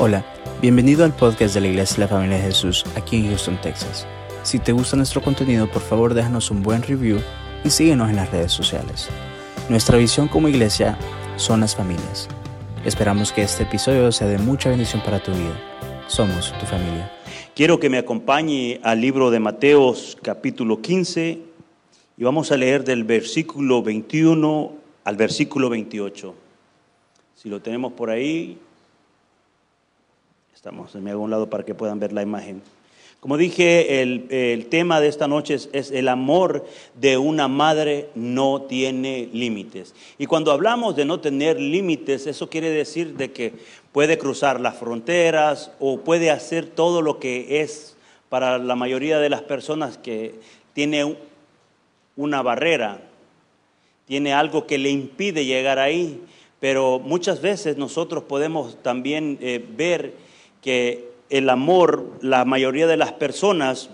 Hola, bienvenido al podcast de la Iglesia de la Familia de Jesús aquí en Houston, Texas. Si te gusta nuestro contenido, por favor déjanos un buen review y síguenos en las redes sociales. Nuestra visión como iglesia son las familias. Esperamos que este episodio sea de mucha bendición para tu vida. Somos tu familia. Quiero que me acompañe al libro de Mateos capítulo 15 y vamos a leer del versículo 21 al versículo 28. Si lo tenemos por ahí, Estamos, me hago un lado para que puedan ver la imagen. Como dije, el, tema de esta noche es, es, el amor de una madre no tiene límites. Y cuando hablamos de no tener límites, eso quiere decir de que puede cruzar las fronteras o puede hacer todo lo que es para la mayoría de las personas que tiene una barrera, tiene algo que le impide llegar ahí. Pero muchas veces nosotros podemos también eh, ver que el amor, la mayoría de las personas,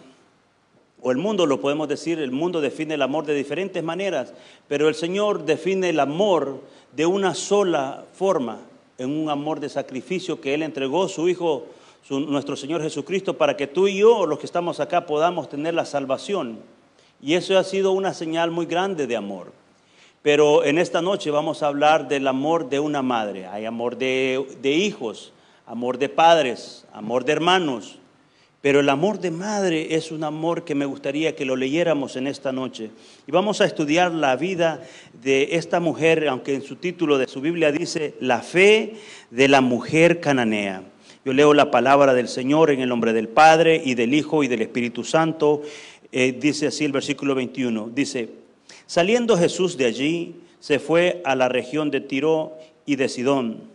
o el mundo lo podemos decir, el mundo define el amor de diferentes maneras, pero el Señor define el amor de una sola forma, en un amor de sacrificio que Él entregó su Hijo, nuestro Señor Jesucristo, para que tú y yo, los que estamos acá, podamos tener la salvación. Y eso ha sido una señal muy grande de amor. Pero en esta noche vamos a hablar del amor de una madre. Hay amor de, de hijos, amor de padres, amor de hermanos, pero el amor de madre es un amor que me gustaría que lo leyéramos en esta noche. Y vamos a estudiar la vida de esta mujer, aunque en su título de su Biblia dice la fe de la mujer cananea. Yo leo la palabra del Señor en el nombre del Padre y del Hijo y del Espíritu Santo. Eh, dice así el versículo 21. Dice, saliendo Jesús de allí, se fue a la región de Tiro y de Sidón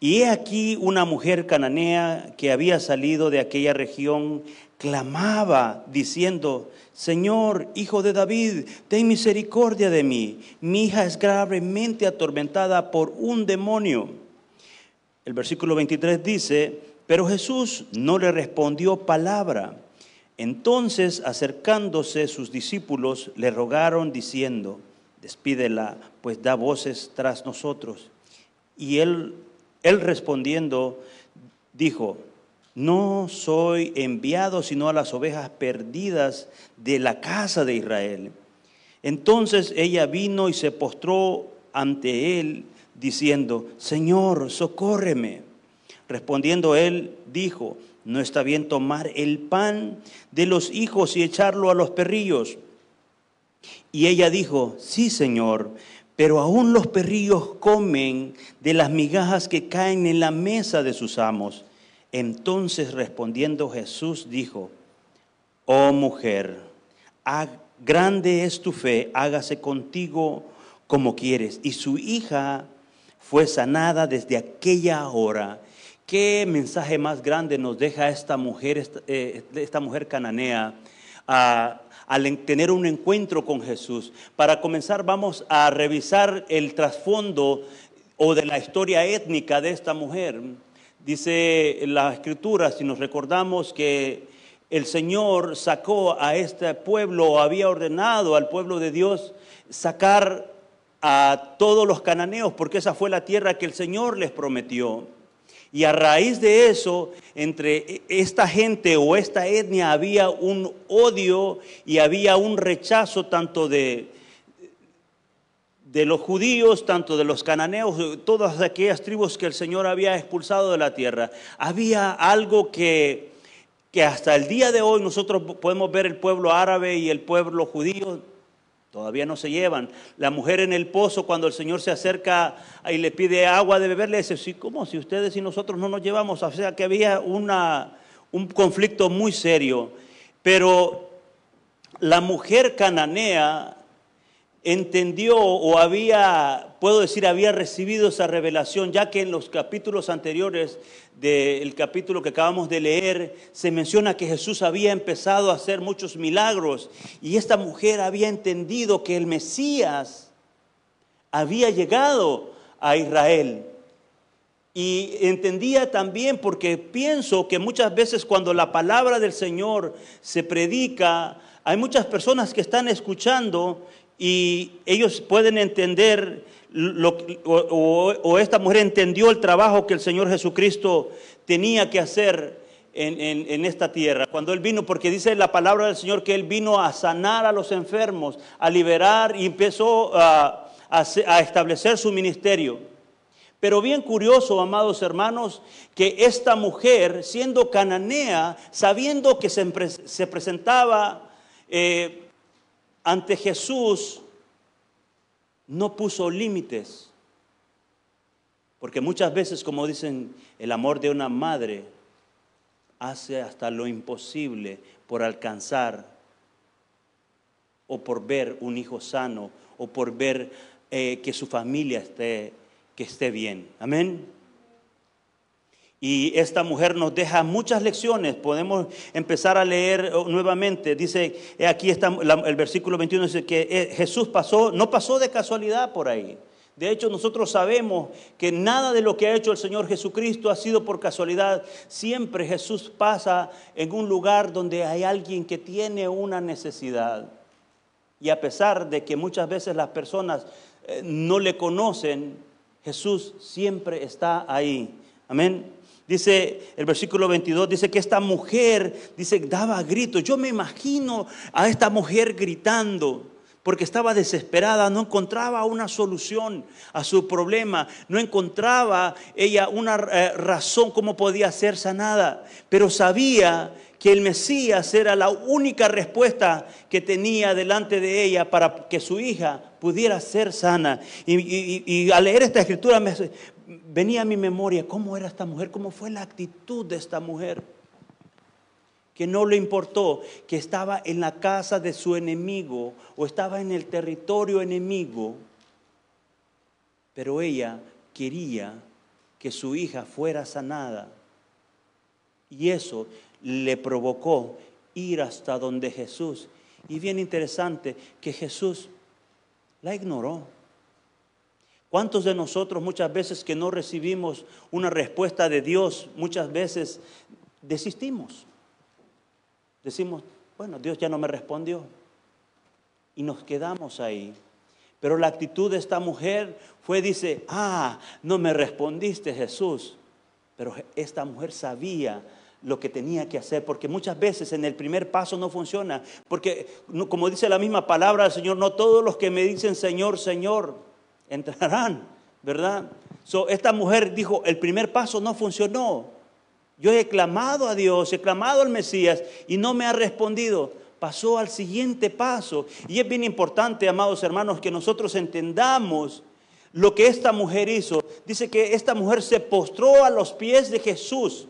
y he aquí una mujer cananea que había salido de aquella región, clamaba diciendo, Señor, hijo de David, ten misericordia de mí. Mi hija es gravemente atormentada por un demonio. El versículo 23 dice, pero Jesús no le respondió palabra. Entonces, acercándose sus discípulos, le rogaron diciendo, despídela, pues da voces tras nosotros. Y él él respondiendo dijo, no soy enviado sino a las ovejas perdidas de la casa de Israel. Entonces ella vino y se postró ante él diciendo, Señor, socórreme. Respondiendo él, dijo, no está bien tomar el pan de los hijos y echarlo a los perrillos. Y ella dijo, sí, Señor, pero aún los perrillos comen de las migajas que caen en la mesa de sus amos. Entonces respondiendo Jesús dijo, oh mujer, grande es tu fe, hágase contigo como quieres. Y su hija fue sanada desde aquella hora. ¿Qué mensaje más grande nos deja esta mujer, esta, eh, mujer cananea? a al tener un encuentro con Jesús. Para comenzar vamos a revisar el trasfondo o de la historia étnica de esta mujer. Dice la escritura, si nos recordamos que el Señor sacó a este pueblo, había ordenado al pueblo de Dios sacar a todos los cananeos, porque esa fue la tierra que el Señor les prometió. Y a raíz de eso, entre esta gente o esta etnia había un odio y había un rechazo tanto de, de los judíos, tanto de los cananeos, todas aquellas tribus que el Señor había expulsado de la tierra. Había algo que, que hasta el día de hoy nosotros podemos ver el pueblo árabe y el pueblo judío Todavía no se llevan. La mujer en el pozo, cuando el Señor se acerca y le pide agua de beber, le dice, sí, ¿cómo? Si ustedes y nosotros no nos llevamos. O sea que había una, un conflicto muy serio. Pero la mujer cananea entendió o había, puedo decir, había recibido esa revelación, ya que en los capítulos anteriores del capítulo que acabamos de leer se menciona que Jesús había empezado a hacer muchos milagros y esta mujer había entendido que el Mesías había llegado a Israel. Y entendía también, porque pienso que muchas veces cuando la palabra del Señor se predica, hay muchas personas que están escuchando y ellos pueden entender o, esta mujer entendió el trabajo que el Señor Jesucristo tenía que hacer en, esta tierra. Cuando Él vino, porque dice la palabra del Señor que Él vino a sanar a los enfermos, a liberar y empezó a, establecer su ministerio. Pero bien curioso, amados hermanos, que esta mujer, siendo cananea, sabiendo que se, se presentaba eh, ante Jesús, no puso límites. Porque muchas veces, como dicen, el amor de una madre hace hasta lo imposible por alcanzar o por ver un hijo sano o por ver eh, que su familia esté, que esté bien. Amén. Y esta mujer nos deja muchas lecciones. Podemos empezar a leer oh, nuevamente. Dice, aquí está el versículo 21, dice que eh, Jesús pasó, no pasó de casualidad por ahí. De hecho, nosotros sabemos que nada de lo que ha hecho el Señor Jesucristo ha sido por casualidad. Siempre Jesús pasa en un lugar donde hay alguien que tiene una necesidad. Y a pesar de que muchas veces las personas eh, no le conocen, Jesús siempre está ahí. Amén. Dice el versículo 22, dice que esta mujer, dice, daba gritos. Yo me imagino a esta mujer gritando porque estaba desesperada, no encontraba una solución a su problema, no encontraba ella una eh, razón cómo podía ser sanada, pero sabía que el Mesías era la única respuesta que tenía delante de ella para que su hija pudiera ser sana. Y, y- al leer esta escritura me, venía a mi memoria cómo era esta mujer, cómo fue la actitud de esta mujer que no le importó que estaba en la casa de su enemigo o estaba en el territorio enemigo, pero ella quería que su hija fuera sanada. Y eso le provocó ir hasta donde Jesús. Y bien interesante que Jesús la ignoró. ¿Cuántos de nosotros muchas veces que no recibimos una respuesta de Dios, muchas veces desistimos? Decimos, bueno, Dios ya no me respondió. Y nos quedamos ahí. Pero la actitud de esta mujer fue, dice, ah, no me respondiste Jesús. Pero esta mujer sabía lo que tenía que hacer, porque muchas veces en el primer paso no funciona, porque como dice la misma palabra del Señor, no todos los que me dicen Señor, Señor, entrarán, ¿verdad? So, esta mujer dijo, el primer paso no funcionó. Yo he clamado a Dios, he clamado al Mesías y no me ha respondido. Pasó al siguiente paso. Y es bien importante, amados hermanos, que nosotros entendamos lo que esta mujer hizo. Dice que esta mujer se postró a los pies de Jesús.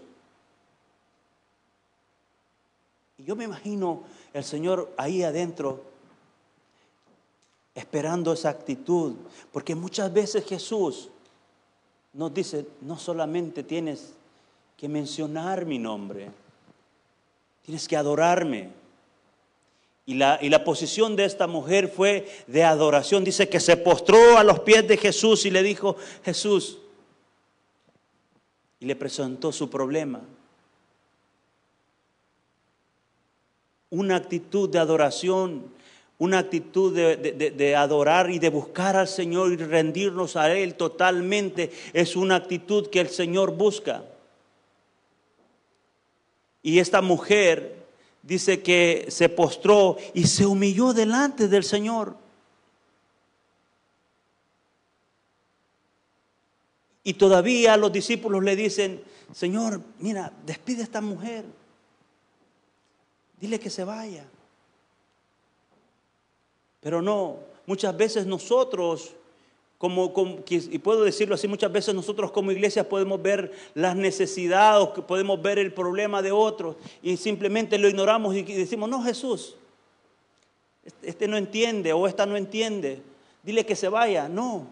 Y yo me imagino el Señor ahí adentro esperando esa actitud, porque muchas veces Jesús nos dice, no solamente tienes que mencionar mi nombre, tienes que adorarme. Y la, y la posición de esta mujer fue de adoración. Dice que se postró a los pies de Jesús y le dijo, Jesús, y le presentó su problema. Una actitud de adoración, una actitud de, de- de- adorar y de buscar al Señor y rendirnos a Él totalmente, es una actitud que el Señor busca. Y esta mujer dice que se postró y se humilló delante del Señor. Y todavía los discípulos le dicen, Señor, mira, despide a esta mujer. Dile que se vaya. Pero no, muchas veces nosotros, como, y puedo decirlo así, muchas veces nosotros como iglesia podemos ver las necesidades, podemos ver el problema de otros y simplemente lo ignoramos y decimos, no Jesús, este- este no entiende o esta no entiende, dile que se vaya, no.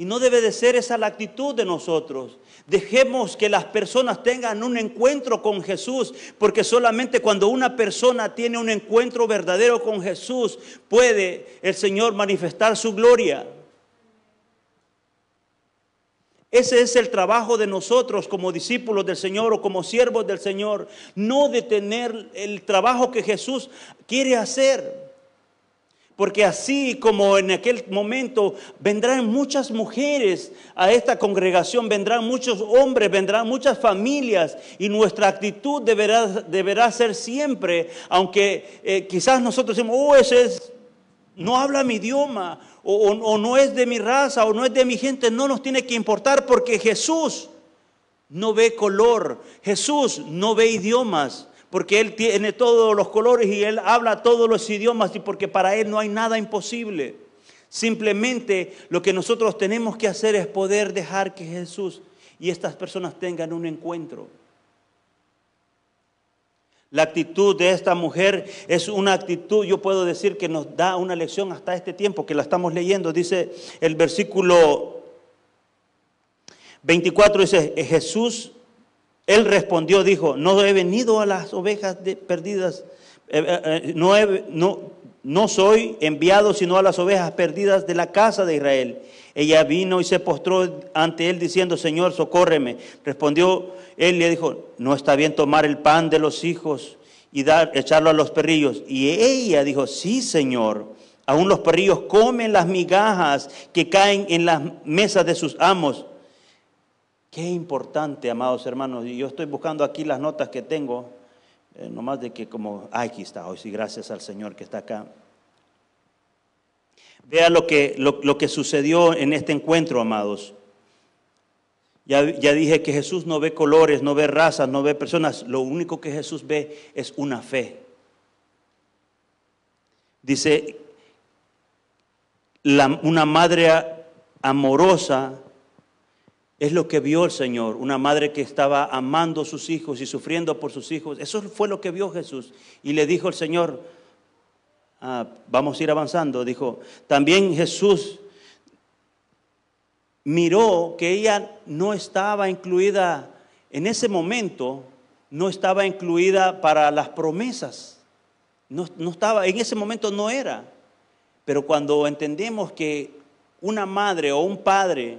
Y no debe de ser esa la actitud de nosotros. Dejemos que las personas tengan un encuentro con Jesús, porque solamente cuando una persona tiene un encuentro verdadero con Jesús puede el Señor manifestar su gloria. Ese es el trabajo de nosotros como discípulos del Señor o como siervos del Señor, no detener el trabajo que Jesús quiere hacer. Porque así como en aquel momento vendrán muchas mujeres a esta congregación, vendrán muchos hombres, vendrán muchas familias y nuestra actitud deberá, deberá ser siempre, aunque eh, quizás nosotros decimos, oh, ese es, no habla mi idioma, o, no es de mi raza, o no es de mi gente, no nos tiene que importar porque Jesús no ve color, Jesús no ve idiomas, porque Él tiene todos los colores y Él habla todos los idiomas y porque para Él no hay nada imposible. Simplemente lo que nosotros tenemos que hacer es poder dejar que Jesús y estas personas tengan un encuentro. La actitud de esta mujer es una actitud, yo puedo decir que nos da una lección hasta este tiempo que la estamos leyendo. Dice el versículo 24, dice, Jesús, él respondió, dijo, no he venido a las ovejas perdidas, eh, eh, eh, no, soy enviado sino a las ovejas perdidas de la casa de Israel. Ella vino y se postró ante él diciendo, Señor, socórreme. Respondió él y le dijo, no está bien tomar el pan de los hijos y dar, echarlo a los perrillos. Y ella dijo, sí, Señor. Aún los perrillos comen las migajas que caen en las mesas de sus amos. Qué importante, amados hermanos. Yo estoy buscando aquí las notas que tengo, eh, nomás de que como, aquí está, hoy sí, gracias al Señor que está acá. Vea lo que, lo, que sucedió en este encuentro, amados. Ya, ya, dije que Jesús no ve colores, no ve razas, no ve personas. Lo único que Jesús ve es una fe. Dice, una madre amorosa es lo que vio el Señor, una madre que estaba amando a sus hijos y sufriendo por sus hijos. Eso fue lo que vio Jesús. Y le dijo el Señor, Ah, vamos a ir avanzando, dijo, también Jesús miró que ella no estaba incluida, en ese momento, no estaba incluida para las promesas. No, no estaba, en ese momento no era. Pero cuando entendemos que una madre o un padre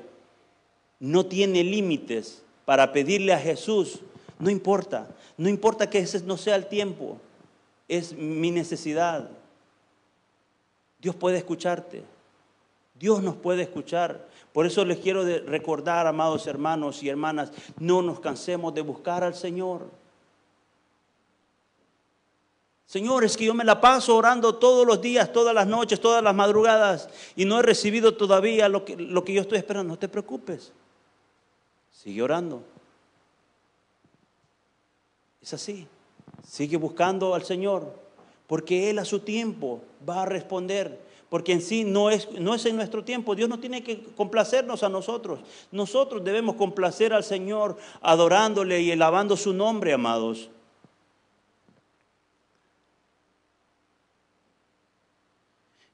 no tiene límites para pedirle a Jesús, no importa, no importa que ese no sea el tiempo, es mi necesidad. Dios puede escucharte. Dios nos puede escuchar. Por eso les quiero recordar, amados hermanos y hermanas, no nos cansemos de buscar al Señor. Señor, es que yo me la paso orando todos los días, todas las noches, todas las madrugadas y no he recibido todavía lo que, lo que yo estoy esperando. No te preocupes. Sigue orando. Es así. Sigue buscando al Señor porque Él a su tiempo va a responder, porque en sí no es, no es en nuestro tiempo, Dios no tiene que complacernos a nosotros, nosotros debemos complacer al Señor adorándole y alabando su nombre, amados.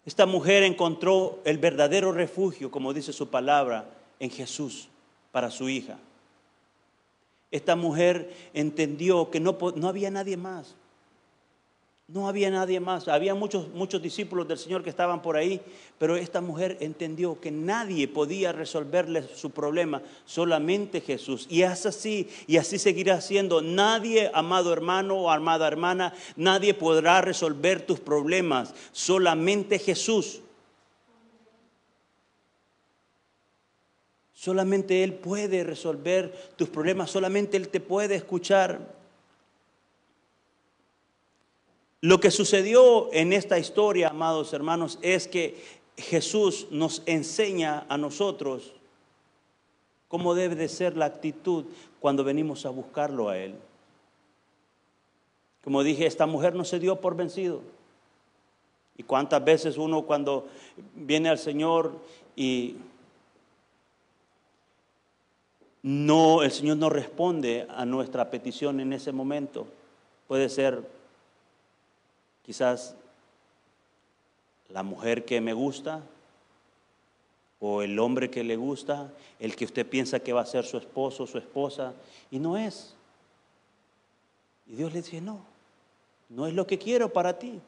Esta mujer encontró el verdadero refugio, como dice su palabra, en Jesús para su hija. Esta mujer entendió que no, no había nadie más. No había nadie más. Había muchos, muchos discípulos del Señor que estaban por ahí, pero esta mujer entendió que nadie podía resolverle su problema, solamente Jesús. Y es así, y así seguirá siendo. Nadie, amado hermano o amada hermana, nadie podrá resolver tus problemas, solamente Jesús. Solamente Él puede resolver tus problemas, solamente Él te puede escuchar. Lo que sucedió en esta historia, amados hermanos, es que Jesús nos enseña a nosotros cómo debe de ser la actitud cuando venimos a buscarlo a Él. Como dije, esta mujer no se dio por vencido. ¿Y cuántas veces uno cuando viene al Señor y no, el Señor no responde a nuestra petición en ese momento? Puede ser Quizás la mujer que me gusta o el hombre que le gusta, el que usted piensa que va a ser su esposo o su esposa, y no es. Y Dios le dice, no, no es lo que quiero para ti.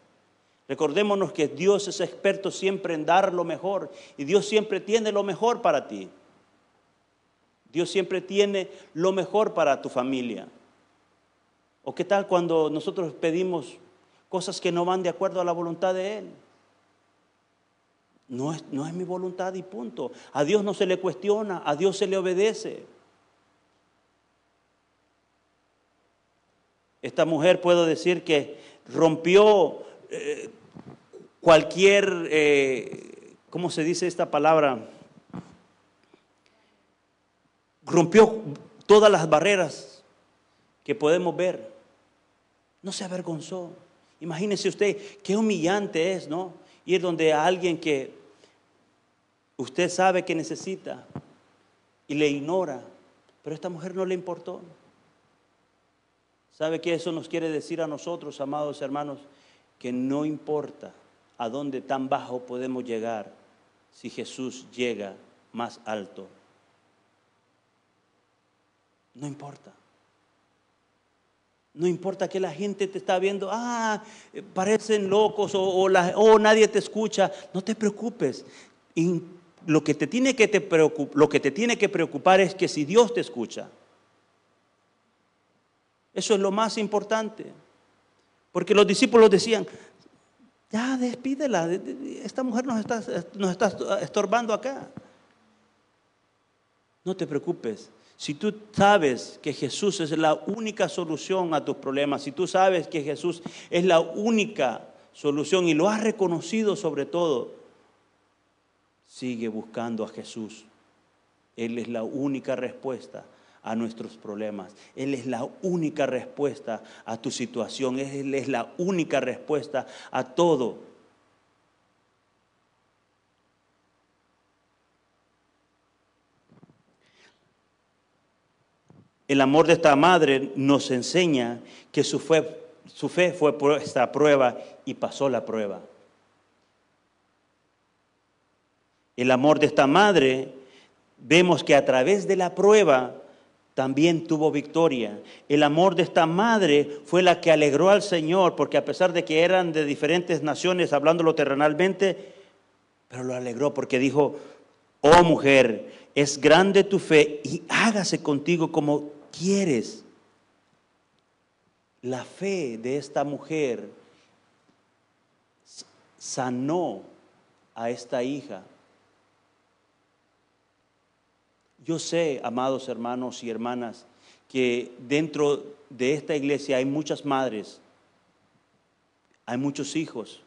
Recordémonos que Dios es experto siempre en dar lo mejor y Dios siempre tiene lo mejor para ti. Dios siempre tiene lo mejor para tu familia. ¿O qué tal cuando nosotros pedimos cosas que no van de acuerdo a la voluntad de Él. No es, no es mi voluntad y punto. A Dios no se le cuestiona, a Dios se le obedece. Esta mujer puedo decir que rompió eh, cualquier, eh, ¿cómo se dice esta palabra? Rompió todas las barreras que podemos ver. No se avergonzó. Imagínese usted qué humillante es, ¿no? Ir donde a alguien que usted sabe que necesita y le ignora, pero a esta mujer no le importó. ¿Sabe qué eso nos quiere decir a nosotros, amados hermanos? Que no importa a dónde tan bajo podemos llegar si Jesús llega más alto. No importa. No importa que la gente te está viendo, ah, parecen locos o, nadie te escucha. No te preocupes. lo, que te tiene que te lo que te tiene que preocupar es que si Dios te escucha, eso es lo más importante. Porque los discípulos decían, ya despídela, esta mujer nos está, nos está estorbando acá. No te preocupes. Si tú sabes que Jesús es la única solución a tus problemas, si tú sabes que Jesús es la única solución y lo has reconocido sobre todo, sigue buscando a Jesús. Él es la única respuesta a nuestros problemas. Él es la única respuesta a tu situación. Él es la única respuesta a todo. El amor de esta madre nos enseña que su fe, fue puesta prueba y pasó la prueba. El amor de esta madre, vemos que a través de la prueba también tuvo victoria. El amor de esta madre fue la que alegró al Señor, porque a pesar de que eran de diferentes naciones, hablándolo terrenalmente, pero lo alegró porque dijo, oh mujer, es grande tu fe y hágase contigo como quieres. La fe de esta mujer sanó a esta hija Yo sé, amados hermanos y hermanas, que dentro de esta iglesia hay muchas madres, hay muchos hijos.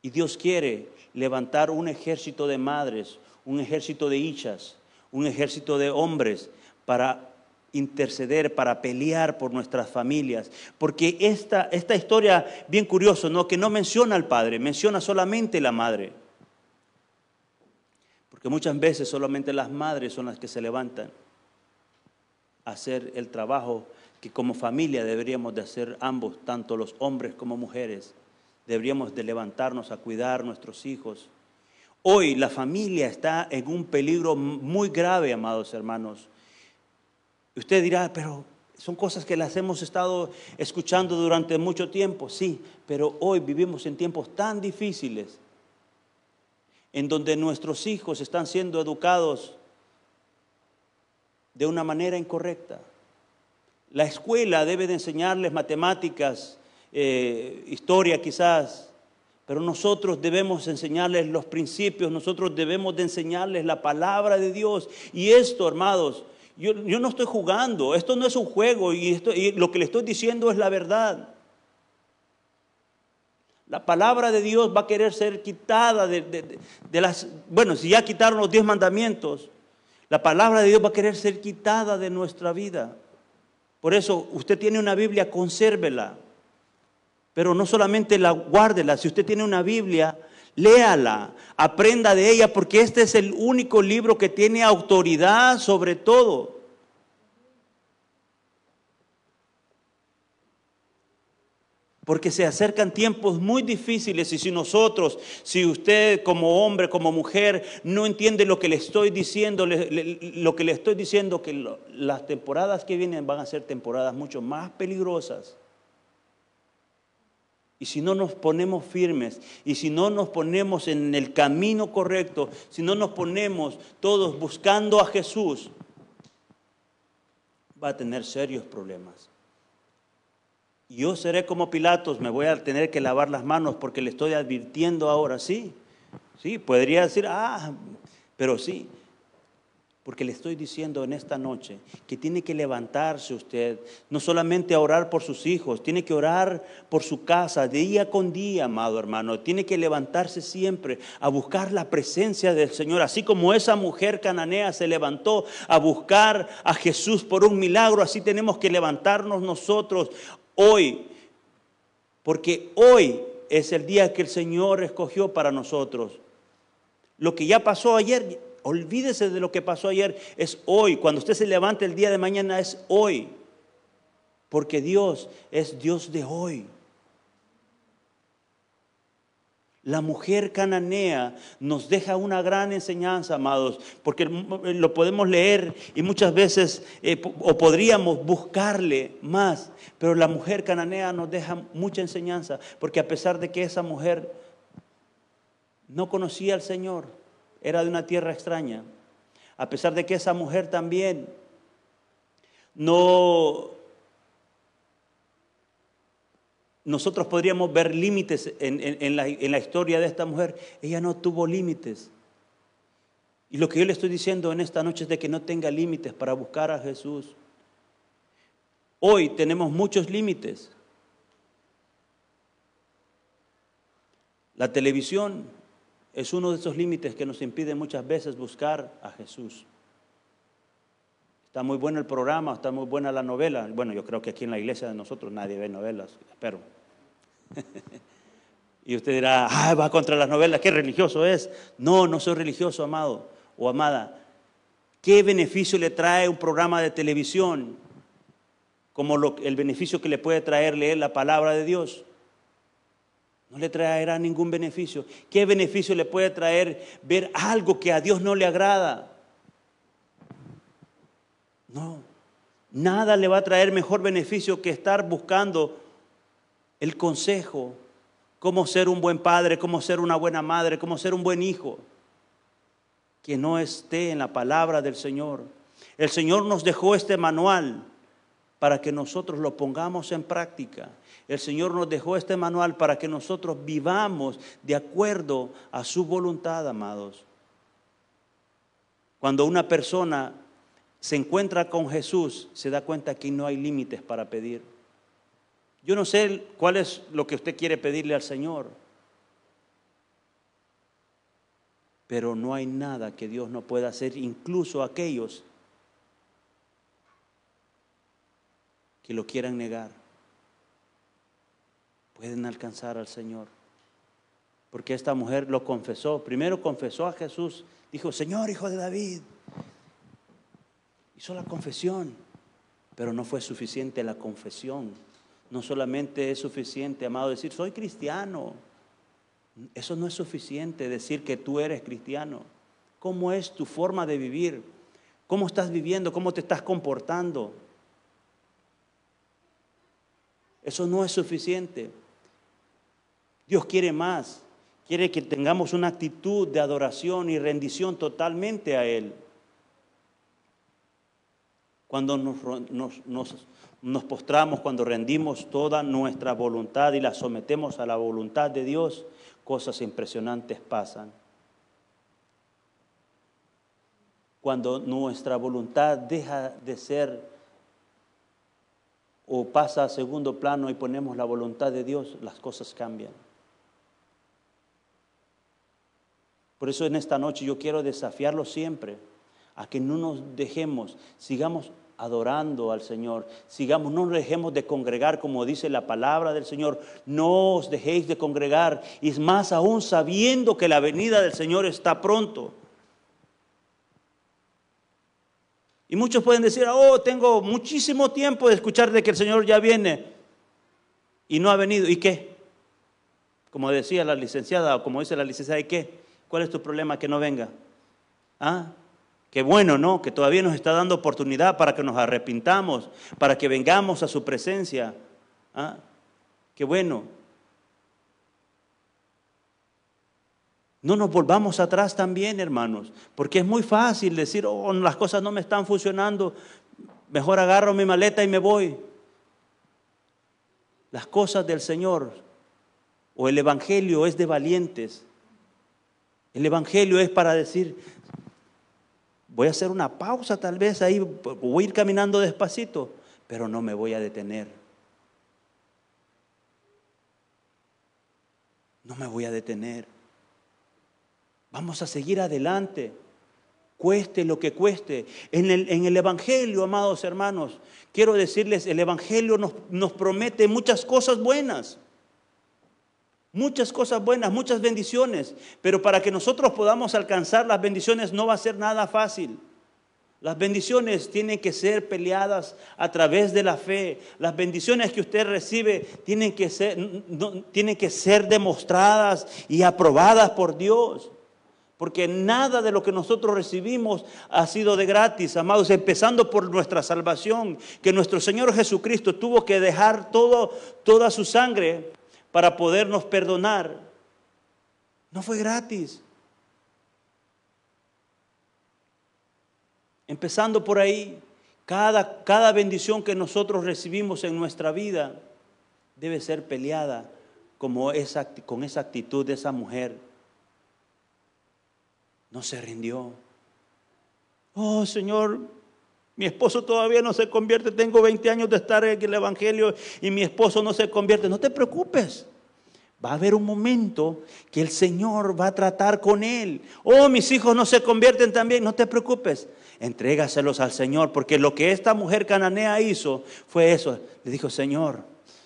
Y Dios quiere levantar un ejército de madres, un ejército de hijas, un ejército de hombres para interceder, para pelear por nuestras familias. Porque esta, esta historia, bien curioso, ¿no? que no menciona al padre, menciona solamente la madre. Porque muchas veces solamente las madres son las que se levantan a hacer el trabajo que como familia deberíamos de hacer ambos, tanto los hombres como mujeres. Deberíamos de levantarnos a cuidar nuestros hijos. Hoy la familia está en un peligro muy grave, amados hermanos. Usted dirá, pero son cosas que las hemos estado escuchando durante mucho tiempo, sí, pero hoy vivimos en tiempos tan difíciles en donde nuestros hijos están siendo educados de una manera incorrecta. La escuela debe de enseñarles matemáticas, eh, historia quizás, pero nosotros debemos enseñarles los principios, nosotros debemos de enseñarles la palabra de Dios. Y esto, hermanos, yo, no estoy jugando, esto no es un juego y, esto, y lo que le estoy diciendo es la verdad. La palabra de Dios va a querer ser quitada de, las... Bueno, si ya quitaron los diez mandamientos, la palabra de Dios va a querer ser quitada de nuestra vida. Por eso usted tiene una Biblia, consérvela. Pero no solamente la guárdela, si usted tiene una Biblia, léala, aprenda de ella, porque este es el único libro que tiene autoridad sobre todo. porque se acercan tiempos muy difíciles y si nosotros, si usted como hombre, como mujer, no entiende lo que le estoy diciendo, lo que le estoy diciendo, que las temporadas que vienen van a ser temporadas mucho más peligrosas. Y si no nos ponemos firmes, y si no nos ponemos en el camino correcto, si no nos ponemos todos buscando a Jesús, va a tener serios problemas. yo seré como Pilatos, me voy a tener que lavar las manos porque le estoy advirtiendo ahora, sí. Sí, podría decir, ah, pero sí, porque le estoy diciendo en esta noche que tiene que levantarse usted, no solamente a orar por sus hijos, tiene que orar por su casa día con día, amado hermano. Tiene que levantarse siempre a buscar la presencia del Señor. Así como esa mujer cananea se levantó a buscar a Jesús por un milagro, así tenemos que levantarnos nosotros hoy. Porque hoy es el día que el Señor escogió para nosotros. Lo que ya pasó ayer Olvídese de lo que pasó ayer, es hoy. Cuando usted se levante el día de mañana es hoy. Porque Dios es Dios de hoy. La mujer cananea nos deja una gran enseñanza, amados, porque lo podemos leer y muchas veces, eh, o podríamos buscarle más, pero la mujer cananea nos deja mucha enseñanza, porque a pesar de que esa mujer no conocía al Señor, era de una tierra extraña. A pesar de que esa mujer también no... Nosotros podríamos ver límites en, la, en la historia de esta mujer. Ella no tuvo límites. Y lo que yo le estoy diciendo en esta noche es de que no tenga límites para buscar a Jesús. Hoy tenemos muchos límites. La televisión es uno de esos límites que nos impide muchas veces buscar a Jesús. Está muy bueno el programa, está muy buena la novela. Bueno, yo creo que aquí en la iglesia de nosotros nadie ve novelas, espero. y usted dirá, ah, va contra las novelas, qué religioso es. No, no soy religioso, amado o amada. ¿Qué beneficio le trae un programa de televisión como el beneficio que le puede traer leer la palabra de Dios? No le traerá ningún beneficio. ¿Qué beneficio le puede traer ver algo que a Dios no le agrada? No, nada le va a traer mejor beneficio que estar buscando el consejo, cómo ser un buen padre, cómo ser una buena madre, cómo ser un buen hijo, que no esté en la palabra del Señor. El Señor nos dejó este manual para que nosotros lo pongamos en práctica. El Señor nos dejó este manual para que nosotros vivamos de acuerdo a su voluntad, amados. Cuando una persona se encuentra con Jesús, se da cuenta que no hay límites para pedir. Yo no sé cuál es lo que usted quiere pedirle al Señor, pero no hay nada que Dios no pueda hacer, incluso aquellos que lo quieran negar, pueden alcanzar al Señor. Porque esta mujer lo confesó, primero confesó a Jesús, dijo, Señor, hijo de David. Hizo la confesión, pero no fue suficiente la confesión. No solamente es suficiente, amado, decir, soy cristiano. Eso no es suficiente, decir que tú eres cristiano. ¿Cómo es tu forma de vivir? ¿Cómo estás viviendo? ¿Cómo te estás comportando? Eso no es suficiente. Dios quiere más. Quiere que tengamos una actitud de adoración y rendición totalmente a Él. Cuando nos, postramos, cuando rendimos toda nuestra voluntad y la sometemos a la voluntad de Dios, cosas impresionantes pasan. Cuando nuestra voluntad deja de ser o pasa a segundo plano y ponemos la voluntad de Dios, las cosas cambian. Por eso en esta noche yo quiero desafiarlo siempre a que no nos dejemos, sigamos adorando al Señor, sigamos, no nos dejemos de congregar como dice la palabra del Señor, no os dejéis de congregar, y más aún sabiendo que la venida del Señor está pronto. Y muchos pueden decir, oh, tengo muchísimo tiempo de escuchar de que el Señor ya viene y no ha venido. ¿Y qué? Como decía la licenciada o como dice la licenciada, ¿y qué? ¿Cuál es tu problema que no venga? ¿Ah? Qué bueno, ¿no? Que todavía nos está dando oportunidad para que nos arrepintamos, para que vengamos a su presencia. ¿Ah? Qué bueno. No nos volvamos atrás también, hermanos, porque es muy fácil decir, oh, las cosas no me están funcionando, mejor agarro mi maleta y me voy. Las cosas del Señor o el Evangelio es de valientes. El Evangelio es para decir, voy a hacer una pausa tal vez ahí, voy a ir caminando despacito, pero no me voy a detener. No me voy a detener. Vamos a seguir adelante, cueste lo que cueste. En el, Evangelio, amados hermanos, quiero decirles, el Evangelio nos, nos promete muchas cosas buenas. Muchas cosas buenas, muchas bendiciones, pero para que nosotros podamos alcanzar las bendiciones no va a ser nada fácil. Las bendiciones tienen que ser peleadas a través de la fe. Las bendiciones que usted recibe tienen que ser, tienen que ser demostradas y aprobadas por Dios. Porque nada de lo que nosotros recibimos ha sido de gratis, amados, empezando por nuestra salvación, que nuestro Señor Jesucristo tuvo que dejar todo, toda su sangre para podernos perdonar. No fue gratis. Empezando por ahí, cada, cada bendición que nosotros recibimos en nuestra vida debe ser peleada como esa, con esa actitud de esa mujer. No se rindió. Oh Señor, mi esposo todavía no se convierte, tengo 20 años de estar en el Evangelio y mi esposo no se convierte. No te preocupes. Va a haber un momento que el Señor va a tratar con él. Oh, mis hijos no se convierten también. No te preocupes. Entrégaselos al Señor, porque lo que esta mujer cananea hizo fue eso. Le dijo, Señor,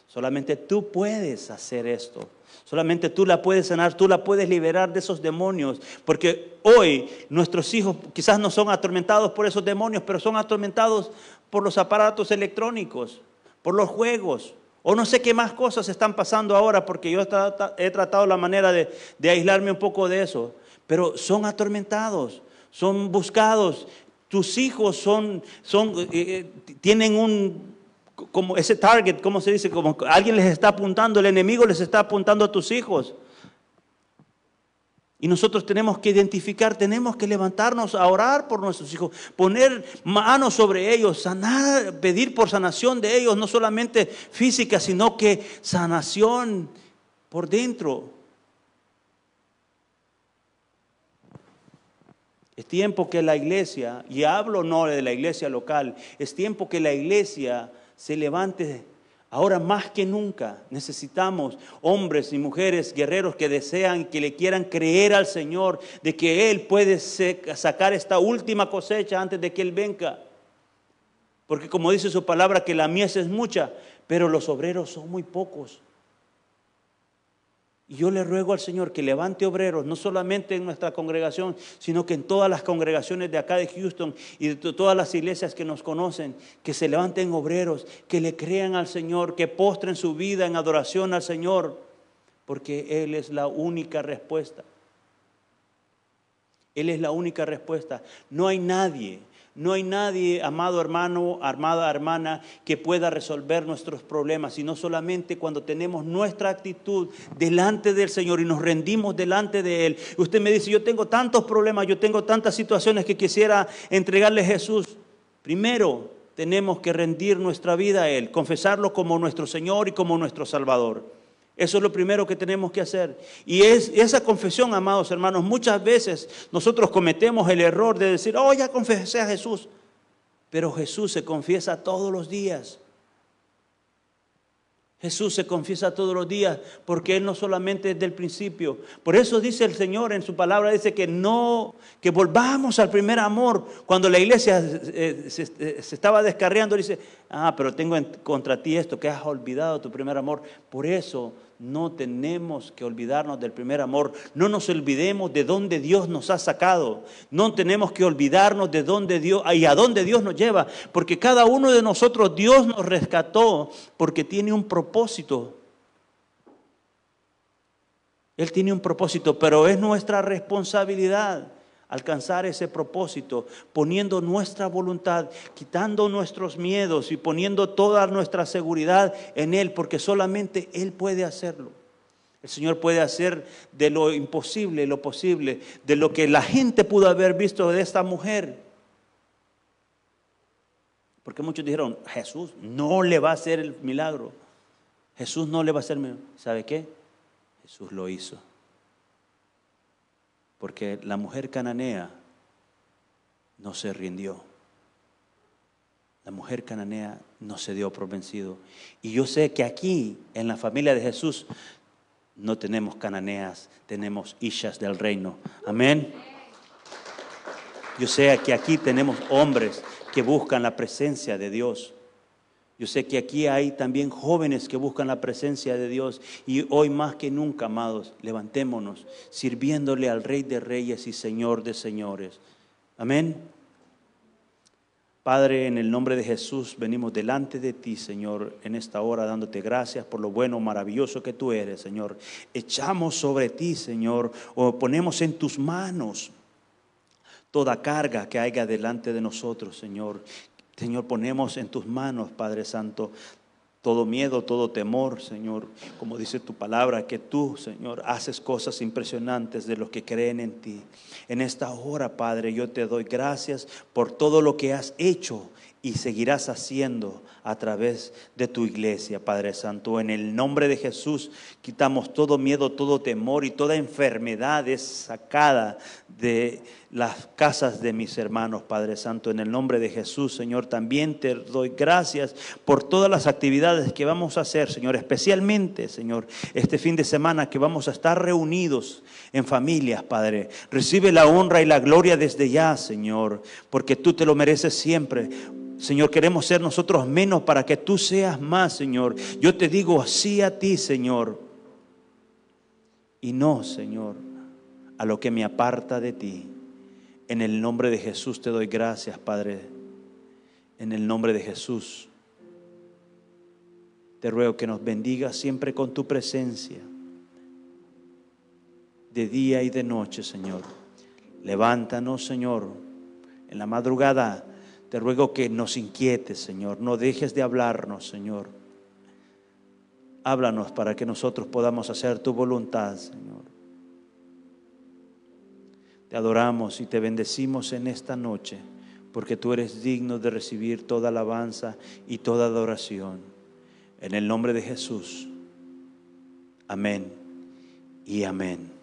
solamente tú puedes hacer esto. Solamente tú la puedes sanar, tú la puedes liberar de esos demonios. Porque hoy nuestros hijos quizás no son atormentados por esos demonios, pero son atormentados por los aparatos electrónicos, por los juegos. O no sé qué más cosas están pasando ahora, porque yo he tratado la manera de, aislarme un poco de eso. Pero son atormentados, son buscados. Tus hijos son, son, eh, eh, tienen un como ese target, ¿cómo se dice? Como alguien les está apuntando, el enemigo les está apuntando a tus hijos. Y nosotros tenemos que identificar, tenemos que levantarnos a orar por nuestros hijos, poner manos sobre ellos, sanar, pedir por sanación de ellos, no solamente física, sino que sanación por dentro. Es tiempo que la iglesia, y hablo no de la iglesia local, es tiempo que la iglesia se levante. Ahora más que nunca necesitamos hombres y mujeres guerreros que desean, que le quieran creer al Señor de que Él puede sacar esta última cosecha antes de que Él venga. Porque como dice su palabra, que la mies es mucha, pero los obreros son muy pocos. Y yo le ruego al Señor que levante obreros, no solamente en nuestra congregación, sino que en todas las congregaciones de acá de Houston y de todas las iglesias que nos conocen, que se levanten obreros, que le crean al Señor, que postren su vida en adoración al Señor, porque Él es la única respuesta. Él es la única respuesta. No hay nadie no hay nadie, amado hermano, armada hermana, que pueda resolver nuestros problemas, sino solamente cuando tenemos nuestra actitud delante del Señor y nos rendimos delante de Él. Usted me dice, yo tengo tantos problemas, yo tengo tantas situaciones que quisiera entregarle a Jesús. Primero, tenemos que rendir nuestra vida a Él, confesarlo como nuestro Señor y como nuestro Salvador. Eso es lo primero que tenemos que hacer. Y es, esa confesión, amados hermanos, muchas veces nosotros cometemos el error de decir, oh, ya confesé a Jesús. Pero Jesús se confiesa todos los días. Jesús se confiesa todos los días porque Él no solamente es del principio. Por eso dice el Señor en su palabra, dice que no, que volvamos al primer amor. Cuando la iglesia eh, se, eh, se, estaba descarriando, dice, ah, pero tengo contra ti esto, que has olvidado tu primer amor. Por eso no tenemos que olvidarnos del primer amor. No nos olvidemos de dónde Dios nos ha sacado. No tenemos que olvidarnos de dónde Dios y a dónde Dios nos lleva, porque cada uno de nosotros Dios nos rescató porque tiene un propósito. Él tiene un propósito, pero es nuestra responsabilidad alcanzar ese propósito, poniendo nuestra voluntad, quitando nuestros miedos y poniendo toda nuestra seguridad en Él, porque solamente Él puede hacerlo. El Señor puede hacer de lo imposible lo posible, de lo que la gente pudo haber visto de esta mujer. Porque muchos dijeron, Jesús no le va a hacer el milagro. Jesús no le va a hacer menos. ¿Sabe qué? Jesús lo hizo. Porque la mujer cananea no se rindió. La mujer cananea no se dio por vencido. Y yo sé que aquí, en la familia de Jesús, no tenemos cananeas, tenemos hijas del reino. Amén. Yo sé que aquí tenemos hombres que buscan la presencia de Dios. Yo sé que aquí hay también jóvenes que buscan la presencia de Dios y hoy más que nunca, amados, levantémonos sirviéndole al Rey de Reyes y Señor de Señores. Amén. Padre, en el nombre de Jesús venimos delante de ti, Señor, en esta hora dándote gracias por lo bueno, maravilloso que tú eres, Señor. Echamos sobre ti, Señor, o ponemos en tus manos toda carga que haya delante de nosotros, Señor. Señor, ponemos en tus manos, Padre Santo, todo miedo, todo temor, Señor. Como dice tu palabra, que tú, Señor, haces cosas impresionantes de los que creen en ti. En esta hora, Padre, yo te doy gracias por todo lo que has hecho y seguirás haciendo a través de tu iglesia, Padre Santo. En el nombre de Jesús quitamos todo miedo, todo temor y toda enfermedad es sacada de las casas de mis hermanos, Padre Santo. En el nombre de Jesús, Señor, también te doy gracias por todas las actividades que vamos a hacer, Señor, especialmente, Señor, este fin de semana que vamos a estar reunidos en familias, Padre. Recibe la honra y la gloria desde ya, Señor, porque tú te lo mereces siempre Señor, queremos ser nosotros menos para que tú seas más, Señor. Yo te digo así a ti, Señor. Y no, Señor, a lo que me aparta de ti. En el nombre de Jesús te doy gracias, Padre. En el nombre de Jesús. Te ruego que nos bendiga siempre con tu presencia. De día y de noche, Señor. Levántanos, Señor, en la madrugada te ruego que nos inquietes, Señor. No dejes de hablarnos, Señor. Háblanos para que nosotros podamos hacer tu voluntad, Señor. Te adoramos y te bendecimos en esta noche, porque tú eres digno de recibir toda alabanza y toda adoración. En el nombre de Jesús. Amén y amén.